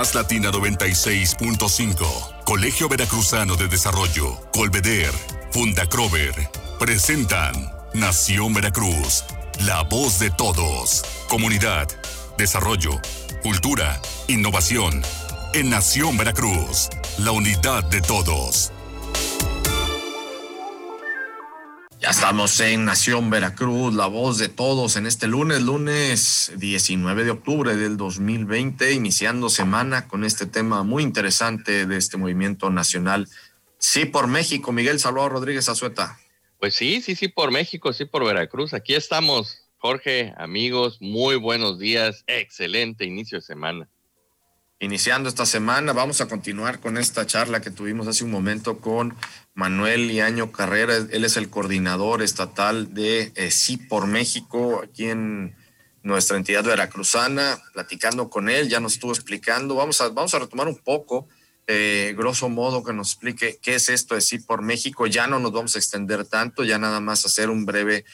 Más Latina 96.5, Colegio Veracruzano de Desarrollo, Colveder, Fundacrover, presentan Nación Veracruz, la voz de todos. Comunidad, desarrollo, cultura, innovación. En Nación Veracruz, la unidad de todos. Estamos en Nación Veracruz, la voz de todos en este lunes, lunes 19 de octubre del 2020, iniciando semana con este tema muy interesante de este movimiento nacional. Sí por México, Miguel Salvador Rodríguez Azueta. Pues sí, sí, sí por México, sí por Veracruz. Aquí estamos, Jorge, amigos, muy buenos días, excelente inicio de semana. Iniciando esta semana, vamos a continuar con esta charla que tuvimos hace un momento con Manuel Iaño Carrera. Él es el coordinador estatal de eh, Sí por México aquí en nuestra entidad veracruzana. Platicando con él, ya nos estuvo explicando. Vamos a, vamos a retomar un poco, eh, grosso modo, que nos explique qué es esto de Sí por México. Ya no nos vamos a extender tanto, ya nada más hacer un breve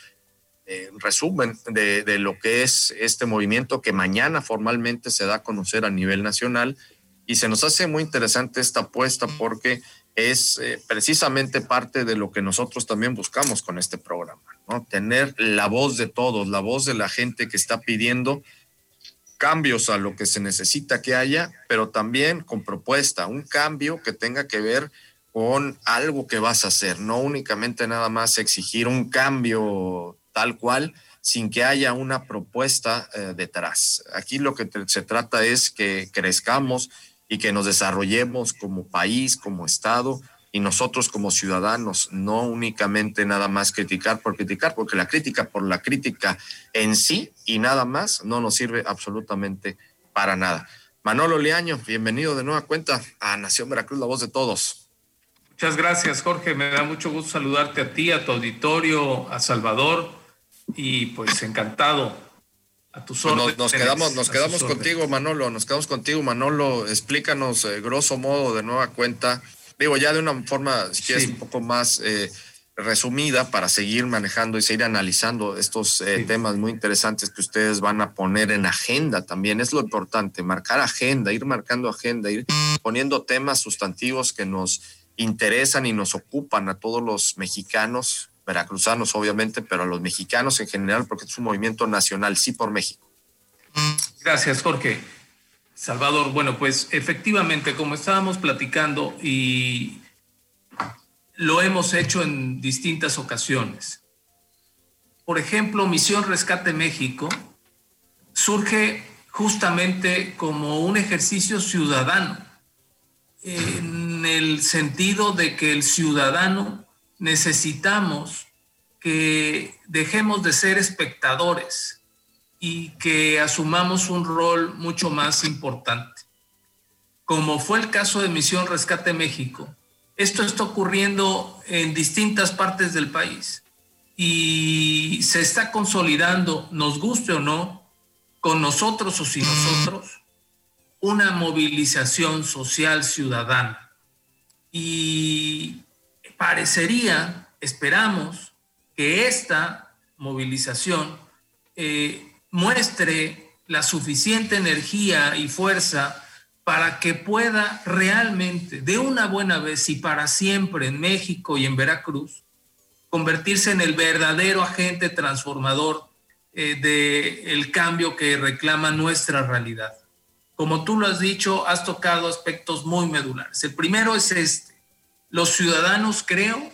eh, resumen de, de, lo que es este movimiento que mañana formalmente se da a conocer a nivel nacional y se nos hace muy interesante esta apuesta porque es eh, precisamente parte de lo que nosotros también buscamos con este programa, ¿no? Tener la voz de todos, la voz de la gente que está pidiendo cambios a lo que se necesita que haya, pero también con propuesta, un cambio que tenga que ver con algo que vas a hacer, no únicamente nada más exigir un cambio tal cual, sin que haya una propuesta eh, detrás. Aquí lo que se trata es que crezcamos y que nos desarrollemos como país, como Estado y nosotros como ciudadanos, no únicamente nada más criticar por criticar, porque la crítica por la crítica en sí y nada más no nos sirve absolutamente para nada. Manolo Leaño, bienvenido de nueva cuenta a Nación Veracruz, la voz de todos. Muchas gracias, Jorge. Me da mucho gusto saludarte a ti, a tu auditorio, a Salvador y pues encantado a tus pues órdenes. Nos, nos quedamos, nos quedamos contigo, Manolo, nos quedamos contigo, Manolo. Explícanos, eh, grosso modo, de nueva cuenta, digo, ya de una forma, si quieres, sí. un poco más eh, resumida para seguir manejando y seguir analizando estos eh, sí. temas muy interesantes que ustedes van a poner en agenda también. Es lo importante, marcar agenda, ir marcando agenda, ir poniendo temas sustantivos que nos interesan y nos ocupan a todos los mexicanos veracruzanos obviamente, pero a los mexicanos en general, porque es un movimiento nacional, sí por México. Gracias, Jorge. Salvador, bueno, pues efectivamente, como estábamos platicando y lo hemos hecho en distintas ocasiones. Por ejemplo, Misión Rescate México surge justamente como un ejercicio ciudadano, en el sentido de que el ciudadano necesitamos que dejemos de ser espectadores y que asumamos un rol mucho más importante. Como fue el caso de Misión Rescate México, esto está ocurriendo en distintas partes del país y se está consolidando, nos guste o no, con nosotros o sin nosotros, una movilización social ciudadana. Y parecería, esperamos, que esta movilización eh, muestre la suficiente energía y fuerza para que pueda realmente, de una buena vez y para siempre en México y en Veracruz, convertirse en el verdadero agente transformador eh, del cambio que reclama nuestra realidad. Como tú lo has dicho, has tocado aspectos muy medulares. El primero es este los ciudadanos, creo,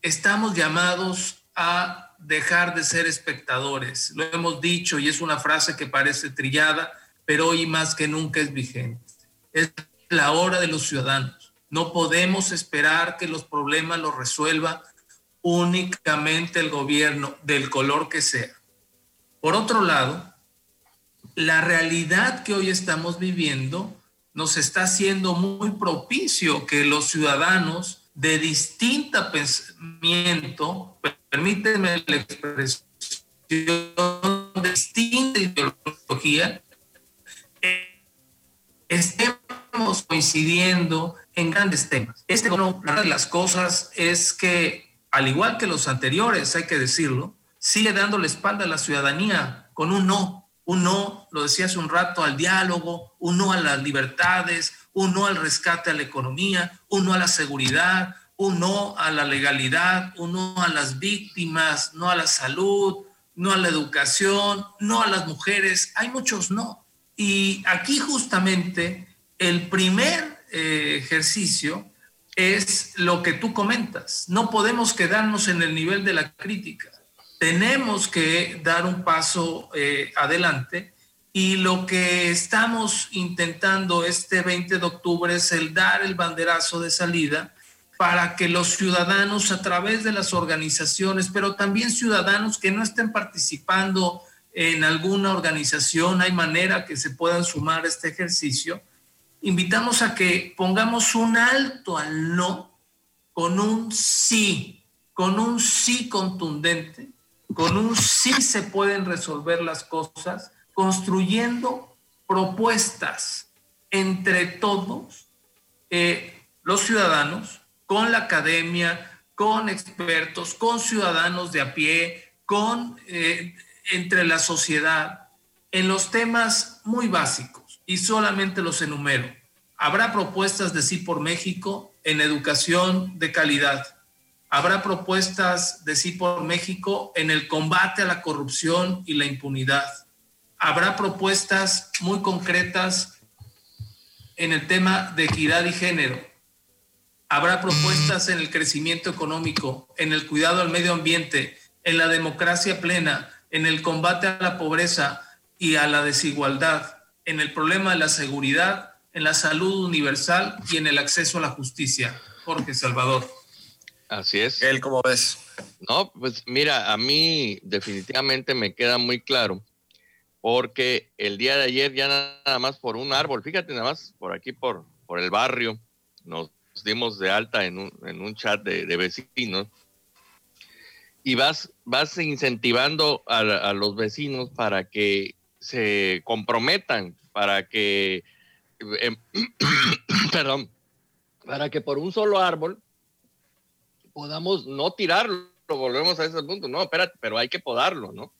estamos llamados a dejar de ser espectadores. Lo hemos dicho y es una frase que parece trillada, pero hoy más que nunca es vigente. Es la hora de los ciudadanos. No podemos esperar que los problemas los resuelva únicamente el gobierno, del color que sea. Por otro lado, la realidad que hoy estamos viviendo nos está haciendo muy propicio que los ciudadanos de distinto pensamiento, permítanme la expresión, de distinta ideología, estemos coincidiendo en grandes temas. Este, una de las cosas es que, al igual que los anteriores, hay que decirlo, sigue dando la espalda a la ciudadanía con un no. Un no, lo decía hace un rato, al diálogo, un no a las libertades, un no al rescate a la economía, un no a la seguridad, un no a la legalidad, un no a las víctimas, no a la salud, no a la educación, no a las mujeres. Hay muchos no. Y aquí justamente el primer eh, ejercicio es lo que tú comentas. No podemos quedarnos en el nivel de la crítica. Tenemos que dar un paso eh, adelante. Y lo que estamos intentando este 20 de octubre es el dar el banderazo de salida para que los ciudadanos a través de las organizaciones, pero también ciudadanos que no estén participando en alguna organización, hay manera que se puedan sumar a este ejercicio, invitamos a que pongamos un alto al no con un sí, con un sí contundente, con un sí se pueden resolver las cosas, construyendo propuestas entre todos eh, los ciudadanos, con la academia, con expertos, con ciudadanos de a pie, con eh, entre la sociedad, en los temas muy básicos y solamente los enumero. Habrá propuestas de sí por México en educación de calidad. Habrá propuestas de sí por México en el combate a la corrupción y la impunidad. Habrá propuestas muy concretas en el tema de equidad y género. Habrá propuestas en el crecimiento económico, en el cuidado al medio ambiente, en la democracia plena, en el combate a la pobreza y a la desigualdad en el problema de la seguridad, en la salud universal y en el acceso a la justicia. Jorge Salvador. Así es. Él, ¿cómo ves? No, pues mira, a mí definitivamente me queda muy claro, porque el día de ayer ya nada más por un árbol, fíjate nada más por aquí, por, por el barrio, nos dimos de alta en un, en un chat de, vecinos y vas, vas incentivando a los vecinos para que se comprometan para que, em, perdón, para que por un solo árbol podamos no tirarlo, volvemos a ese punto, no, espérate, pero hay que podarlo, ¿no?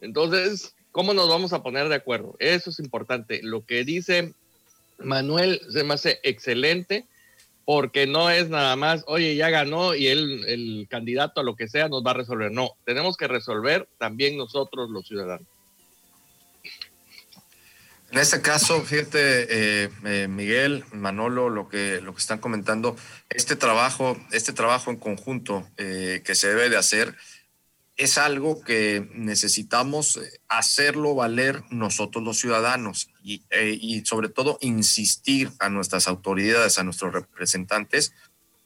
Entonces, ¿cómo nos vamos a poner de acuerdo? Eso es importante. Lo que dice Manuel se me hace excelente porque no es nada más, oye, ya ganó y él, el candidato a lo que sea nos va a resolver. No, tenemos que resolver también nosotros los ciudadanos. En este caso, fíjate, eh, eh, Miguel, Manolo, lo que, lo que están comentando, este trabajo, este trabajo en conjunto eh, que se debe de hacer es algo que necesitamos hacerlo valer nosotros los ciudadanos y, y sobre todo insistir a nuestras autoridades, a nuestros representantes,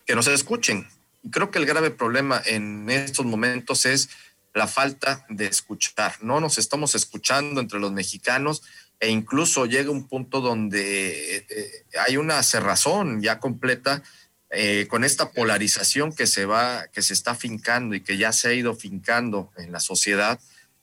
que nos escuchen. Y creo que el grave problema en estos momentos es la falta de escuchar. No nos estamos escuchando entre los mexicanos e incluso llega un punto donde eh, hay una cerrazón ya completa eh, con esta polarización que se va, que se está fincando y que ya se ha ido fincando en la sociedad.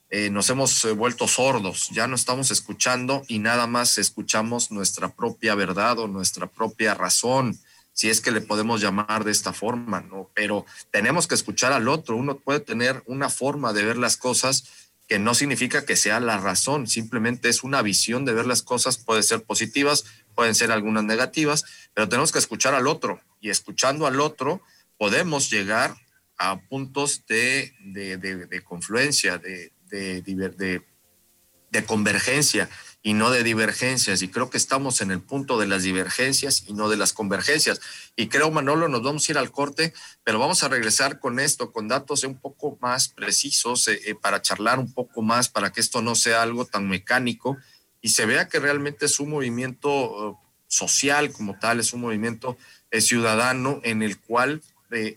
Eh, nos hemos vuelto sordos, ya no estamos escuchando y nada más escuchamos nuestra propia verdad o nuestra propia razón, si es que le podemos llamar de esta forma, ¿no? Pero tenemos que escuchar al otro, uno puede tener una forma de ver las cosas que no significa que sea la razón, simplemente es una visión de ver las cosas, puede ser positivas, pueden ser algunas negativas, pero tenemos que escuchar al otro y escuchando al otro podemos llegar a puntos de, de, de confluencia, de, de convergencia y no de divergencias. Y creo que estamos en el punto de las divergencias y no de las convergencias. Y creo, Manolo, nos vamos a ir al corte, pero vamos a regresar con esto, con datos un poco más precisos, eh, eh, para charlar un poco más, para que esto no sea algo tan mecánico y se vea que realmente es un movimiento uh, social como tal, es un movimiento eh, ciudadano en el cual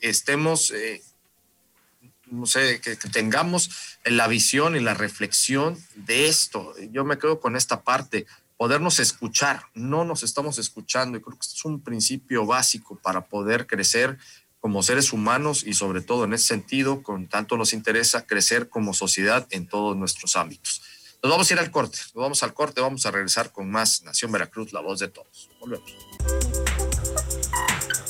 estemos no sé, que, tengamos la visión y la reflexión de esto. Yo me quedo con esta parte, podernos escuchar, no nos estamos escuchando y creo que es un principio básico para poder crecer como seres humanos y sobre todo en ese sentido, con tanto nos interesa crecer como sociedad en todos nuestros ámbitos. Nos vamos a ir al corte, nos vamos al corte, vamos a regresar con más Nación Veracruz, la voz de todos. Volvemos.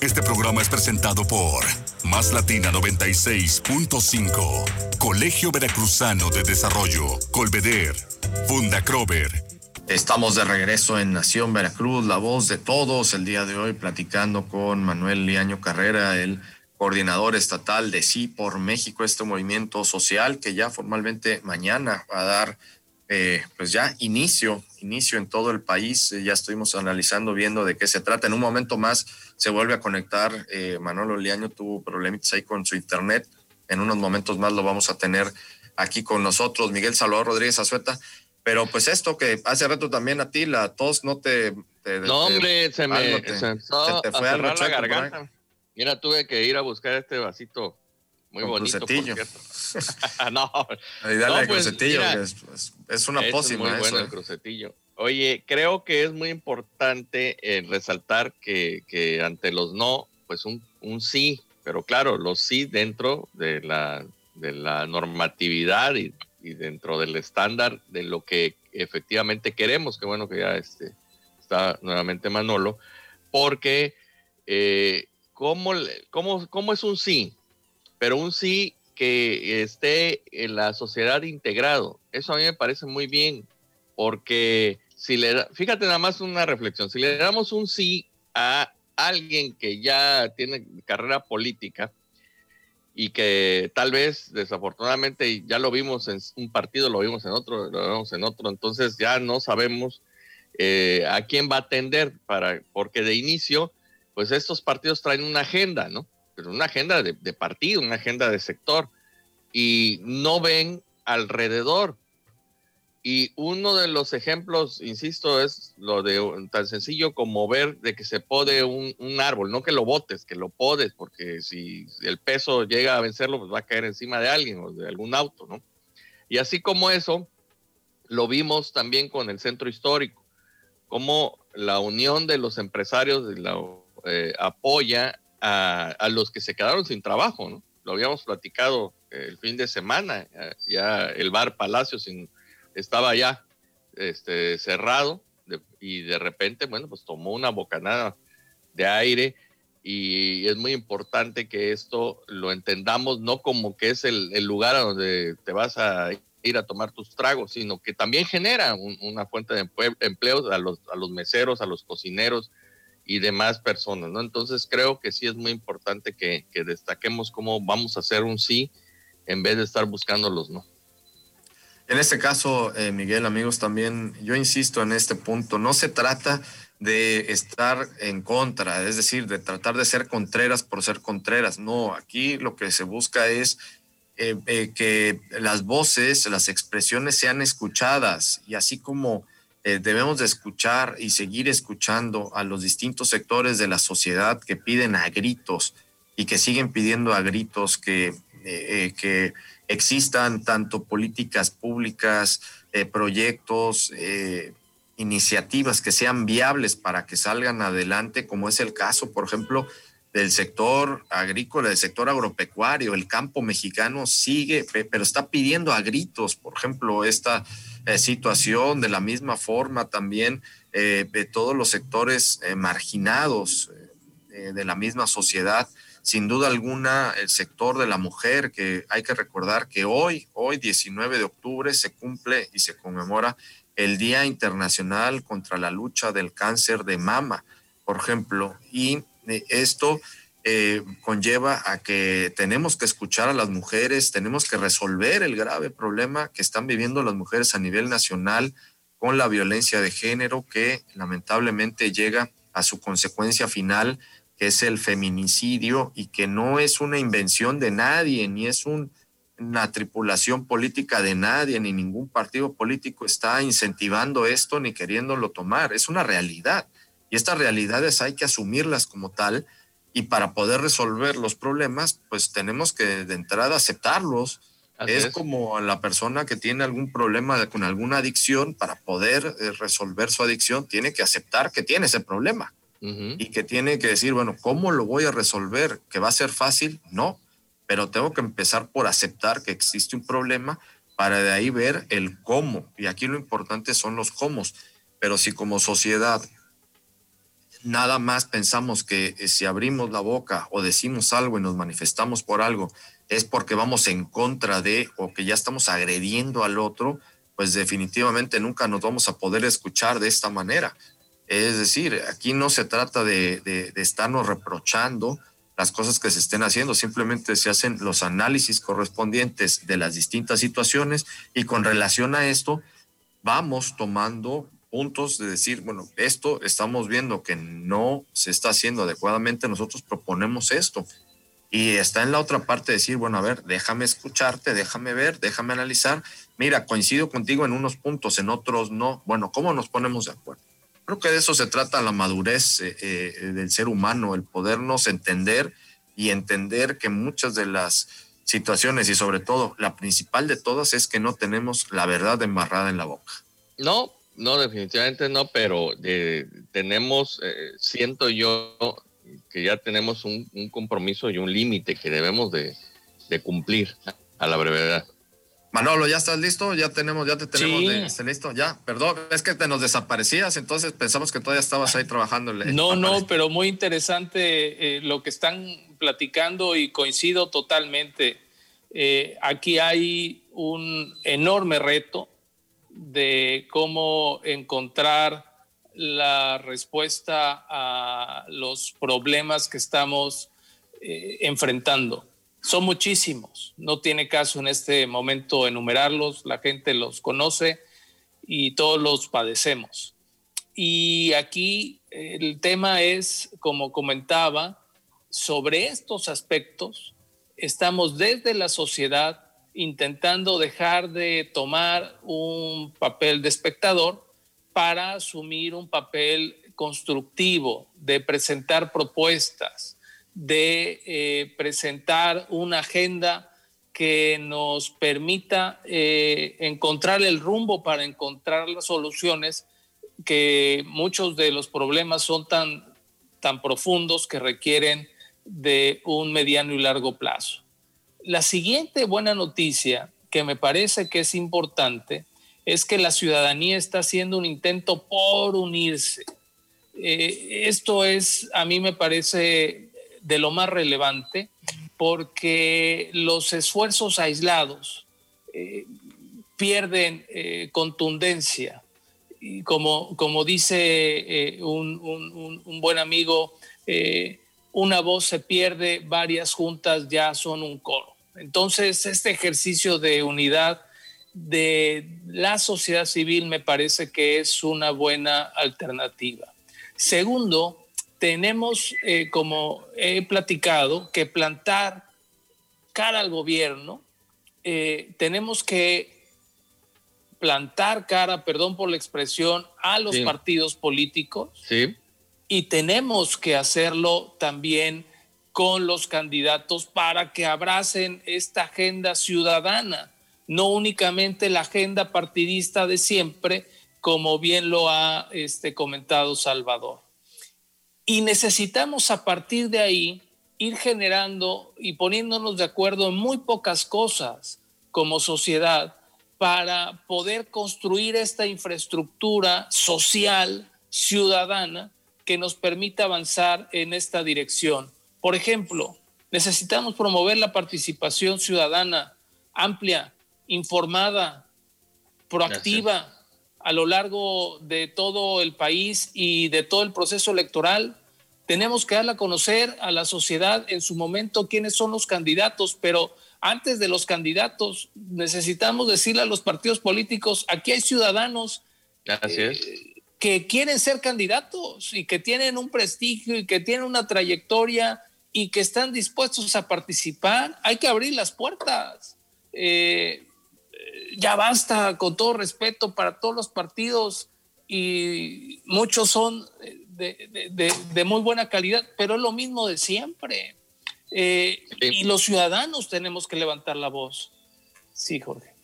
Este programa es presentado por Más Latina 96.5, Colegio Veracruzano de Desarrollo, Colveder, Funda Crover. Estamos de regreso en Nación Veracruz, la voz de todos, el día de hoy platicando con Manuel Liaño Carrera, el coordinador estatal de Sí por México, este movimiento social que ya formalmente mañana va a dar eh, pues ya inicio, inicio en todo el país. ya estuvimos analizando, viendo de qué se trata. En un momento más se vuelve a conectar. Eh, Manolo Liaño tuvo problemitas ahí con su internet. En unos momentos más lo vamos a tener aquí con nosotros. Miguel Salvador Rodríguez Azueta. Pero pues esto que hace rato también a ti, la tos no te... no, hombre, se me se, te fue a la garganta. Mira, tuve que ir a buscar este vasito muy bonito. Crucetillo. no. Ahí dale no, pues, crucetillo, es, una pócima. muy bueno el crucetillo. Oye, creo que es muy importante eh, resaltar que, ante los no, pues un, sí, pero claro, los sí dentro de la, de la normatividad y dentro del estándar de lo que efectivamente queremos, que bueno que ya este, está nuevamente Manolo, porque eh, ¿cómo, cómo, es un sí? Pero un sí que esté en la sociedad integrado. Eso a mí me parece muy bien, porque si le fíjate nada más una reflexión, si le damos un sí a alguien que ya tiene carrera política, y que tal vez desafortunadamente ya lo vimos en un partido, lo vimos en otro, lo vemos en otro, entonces ya no sabemos eh, a quién va a atender para, porque de inicio, pues estos partidos traen una agenda, ¿no? Pero una agenda de partido, una agenda de sector y no ven alrededor y uno de los ejemplos, insisto, es lo de tan sencillo como ver de que se pode un, árbol, no que lo botes, que lo podes, porque si el peso llega a vencerlo, pues va a caer encima de alguien o de algún auto, ¿no? Y así como eso, lo vimos también con el centro histórico, como la unión de los empresarios eh, apoya a, a, los que se quedaron sin trabajo, ¿no? Lo habíamos platicado el fin de semana, ya el bar Palacio sin estaba ya este, cerrado y de repente, bueno, pues tomó una bocanada de aire y es muy importante que esto lo entendamos no como que es el, lugar a donde te vas a ir a tomar tus tragos, sino que también genera una fuente de empleo a los, a los meseros, a los cocineros y demás personas, ¿no? Entonces creo que sí es muy importante que, que destaquemos cómo vamos a hacer un sí en vez de estar buscando los no. En este caso, eh, Miguel, amigos, también yo insisto en este punto, no se trata de estar en contra, es decir, de tratar de ser contreras por ser contreras. No, aquí lo que se busca es eh, eh, que las voces, las expresiones sean escuchadas y así como debemos de escuchar y seguir escuchando a los distintos sectores de la sociedad que piden a gritos y que siguen pidiendo a gritos que, que existan tanto políticas públicas, eh, proyectos, eh, iniciativas que sean viables para que salgan adelante, como es el caso, por ejemplo, del sector agrícola, del sector agropecuario. El campo mexicano sigue, pero está pidiendo a gritos, por ejemplo, esta eh, situación, de la misma forma también de todos los sectores marginados de la misma sociedad sin duda alguna el sector de la mujer, que hay que recordar que hoy, hoy 19 de octubre, se cumple y se conmemora el Día Internacional contra la lucha del cáncer de mama, por ejemplo, y eh, esto eh, conlleva a que tenemos que escuchar a las mujeres, tenemos que resolver el grave problema que están viviendo las mujeres a nivel nacional con la violencia de género que lamentablemente llega a su consecuencia final que es el feminicidio y que no es una invención de nadie, ni es una tripulación política de nadie, ni ningún partido político está incentivando esto ni queriéndolo tomar. Es una realidad. Y estas realidades hay que asumirlas como tal y para poder resolver los problemas, pues tenemos que de entrada aceptarlos. Es, como la persona que tiene algún problema con alguna adicción, para poder eh, resolver su adicción, tiene que aceptar que tiene ese problema y que tiene que decir, bueno, ¿cómo lo voy a resolver? ¿Que va a ser fácil? No, pero tengo que empezar por aceptar que existe un problema para de ahí ver el cómo. Y aquí lo importante son los cómo. Pero si como sociedad nada más pensamos que eh, si abrimos la boca o decimos algo y nos manifestamos por algo, es porque vamos en contra de o que ya estamos agrediendo al otro, pues definitivamente nunca nos vamos a poder escuchar de esta manera. Es decir, aquí no se trata de, estarnos reprochando las cosas que se estén haciendo, simplemente se hacen los análisis correspondientes de las distintas situaciones y con relación a esto vamos tomando puntos de decir, bueno, esto estamos viendo que no se está haciendo adecuadamente, nosotros proponemos esto. Y está en la otra parte decir, bueno, a ver, déjame escucharte, déjame ver, déjame analizar. Mira, coincido contigo en unos puntos, en otros no. Bueno, ¿cómo nos ponemos de acuerdo? Creo que de eso se trata la madurez eh, eh, del ser humano, el podernos entender y entender que muchas de las situaciones y sobre todo la principal de todas es que no tenemos la verdad embarrada en la boca. No, no, definitivamente no, pero eh, tenemos, siento yo que ya tenemos un, compromiso y un límite que debemos de, de cumplir a la brevedad. Manolo, ¿ya estás listo? Ya tenemos, ya te tenemos sí. listo. Ya, perdón, es que te nos desaparecías, entonces pensamos que todavía estabas ahí trabajando. No, no, pero muy interesante eh, lo que están platicando y coincido totalmente. Eh, aquí hay un enorme reto de cómo encontrar la respuesta a los problemas que estamos eh, enfrentando son muchísimos, no tiene caso en este momento enumerarlos, la gente los conoce y todos los padecemos. Y aquí el tema es, como comentaba, sobre estos aspectos, estamos desde la sociedad intentando dejar de tomar un papel de espectador para asumir un papel constructivo, de presentar propuestas, de eh, presentar una agenda que nos permita eh, encontrar el rumbo para encontrar las soluciones, que muchos de los problemas son tan, tan profundos que requieren de un mediano y largo plazo. La siguiente buena noticia que me parece que es importante es que la ciudadanía está haciendo un intento por unirse. Eh, esto es, a mí me parece de lo más relevante porque los esfuerzos aislados eh, pierden eh, contundencia. Y como, como dice eh, un, un, buen amigo, una voz se pierde, varias juntas ya son un coro. Entonces, este ejercicio de unidad de la sociedad civil me parece que es una buena alternativa. Segundo, tenemos, eh, como he platicado, que plantar cara al gobierno, eh, tenemos que plantar cara, perdón por la expresión, a los partidos políticos. Y tenemos que hacerlo también con los candidatos para que abracen esta agenda ciudadana, no únicamente la agenda partidista de siempre, como bien lo ha este, comentado Salvador. Y necesitamos a partir de ahí ir generando y poniéndonos de acuerdo en muy pocas cosas como sociedad para poder construir esta infraestructura social, ciudadana, que nos permita avanzar en esta dirección. Por ejemplo, necesitamos promover la participación ciudadana amplia, informada, proactiva, a lo largo de todo el país y de todo el proceso electoral. Tenemos que darle a conocer a la sociedad en su momento quiénes son los candidatos, pero antes de los candidatos necesitamos decirle a los partidos políticos, aquí hay ciudadanos eh, que quieren ser candidatos y que tienen un prestigio y que tienen una trayectoria y que están dispuestos a participar. Hay que abrir las puertas. Eh, ya basta, con todo respeto para todos los partidos y muchos son de, muy buena calidad, pero es lo mismo de siempre. Eh, y los ciudadanos tenemos que levantar la voz. Sí, Jorge.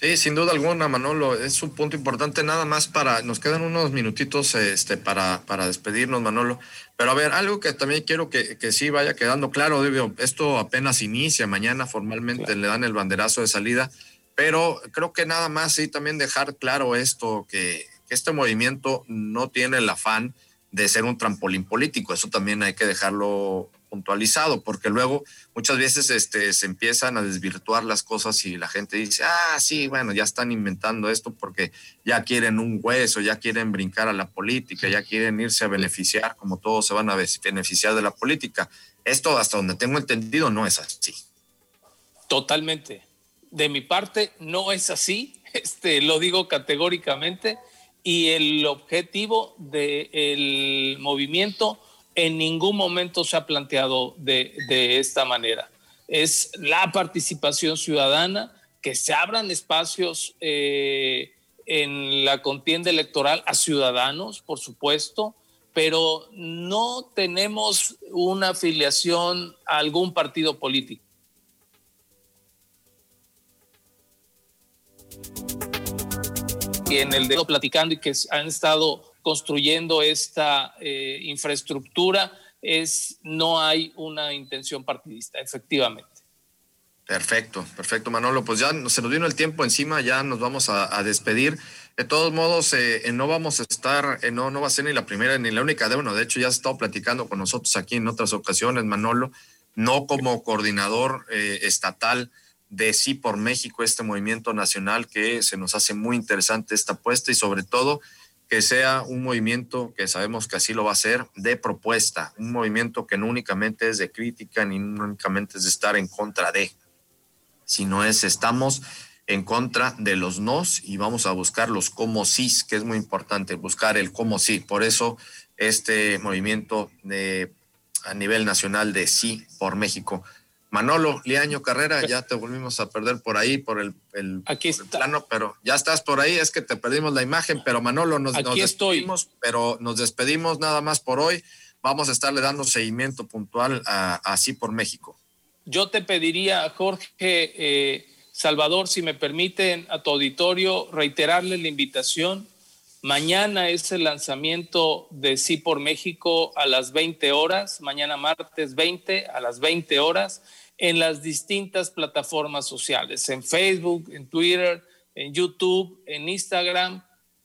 Sí, sin duda alguna, Manolo, es un punto importante nada más para, nos quedan unos minutitos este, para, para despedirnos, Manolo, pero a ver, algo que también quiero que, que sí vaya quedando claro, esto apenas inicia, mañana formalmente le dan el banderazo de salida, pero creo que nada más sí también dejar claro esto, que, este movimiento no tiene el afán de ser un trampolín político, eso también hay que dejarlo puntualizado, porque luego muchas veces este, se empiezan a desvirtuar las cosas y la gente dice, ah, sí, bueno, ya están inventando esto porque ya quieren un hueso, ya quieren brincar a la política, ya quieren irse a beneficiar, como todos se van a beneficiar de la política. Esto, hasta donde tengo entendido, no es así. Totalmente. De mi parte, no es así. Este, lo digo categóricamente y el objetivo del movimiento en ningún momento se ha planteado de, esta manera. Es la participación ciudadana, que se abran espacios eh, en la contienda electoral a ciudadanos, por supuesto, pero no tenemos una afiliación a algún partido político. Y en el dedo platicando y que han estado construyendo esta eh, infraestructura, es, no hay una intención partidista, efectivamente. Perfecto, perfecto, Manolo. Pues ya se nos vino el tiempo encima, ya nos vamos a, despedir. De todos modos, eh, no vamos a estar, eh, no, no va a ser ni la primera ni la única de uno. De hecho, ya has estado platicando con nosotros aquí en otras ocasiones, Manolo, no como coordinador estatal de Sí por México, este movimiento nacional que se nos hace muy interesante esta apuesta y sobre todo que sea un movimiento que sabemos que así lo va a ser de propuesta, un movimiento que no únicamente es de crítica ni únicamente es de estar en contra de, sino es estamos en contra de los nos y vamos a buscar los como sí, que es muy importante, buscar el como sí. Por eso este movimiento de, a nivel nacional de sí por México Manolo Liaño Carrera, ya te volvimos a perder por ahí, por el, Aquí plano, pero ya estás por ahí, es que te perdimos la imagen, pero Manolo, nos, Aquí despedimos, pero nos despedimos nada más por hoy. Vamos a estarle dando seguimiento puntual a, Así por México. Yo te pediría, Jorge eh, Salvador, si me permiten, a tu auditorio, reiterarle la invitación. Mañana es el lanzamiento de Sí por México a las 20 horas, mañana martes 20 a las 20 horas en las distintas plataformas sociales, en Facebook, en Twitter, en YouTube, en Instagram,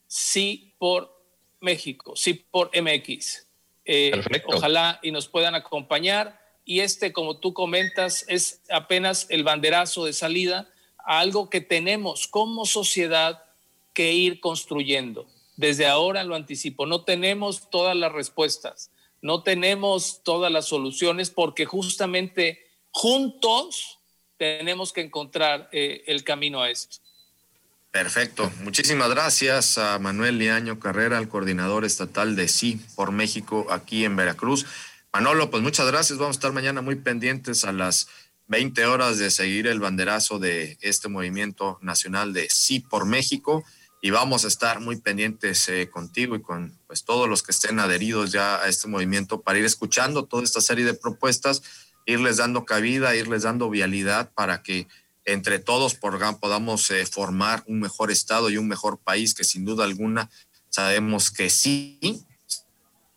sí por México, sí por MX. Eh, ojalá y nos puedan acompañar. Y este, como tú comentas, es apenas el banderazo de salida a algo que tenemos como sociedad que ir construyendo. Desde ahora lo anticipo, no tenemos todas las respuestas, no tenemos todas las soluciones porque justamente juntos tenemos que encontrar eh, el camino a esto. Perfecto. Muchísimas gracias a Manuel Liaño Carrera, el coordinador estatal de Sí por México aquí en Veracruz. Manolo, pues muchas gracias. Vamos a estar mañana muy pendientes a las 20 horas de seguir el banderazo de este movimiento nacional de Sí por México y vamos a estar muy pendientes eh, contigo y con pues todos los que estén adheridos ya a este movimiento para ir escuchando toda esta serie de propuestas irles dando cabida, irles dando vialidad para que entre todos podamos eh, formar un mejor Estado y un mejor país que sin duda alguna sabemos que sí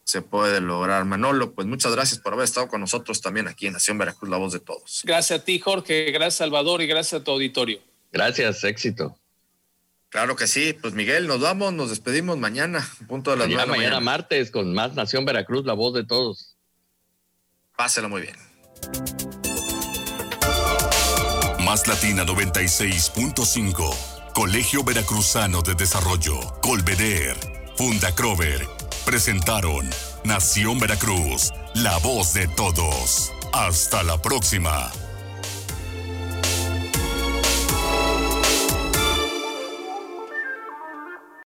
se puede lograr. Manolo, pues muchas gracias por haber estado con nosotros también aquí en Nación Veracruz, la voz de todos. Gracias a ti, Jorge, gracias Salvador y gracias a tu auditorio. Gracias, éxito. Claro que sí, pues Miguel, nos vamos, nos despedimos mañana, punto de las mañana, mañana martes con más Nación Veracruz, la voz de todos. Páselo muy bien. Más Latina 96.5. Colegio Veracruzano de Desarrollo. Colveder. Funda Crover. Presentaron Nación Veracruz. La voz de todos. Hasta la próxima.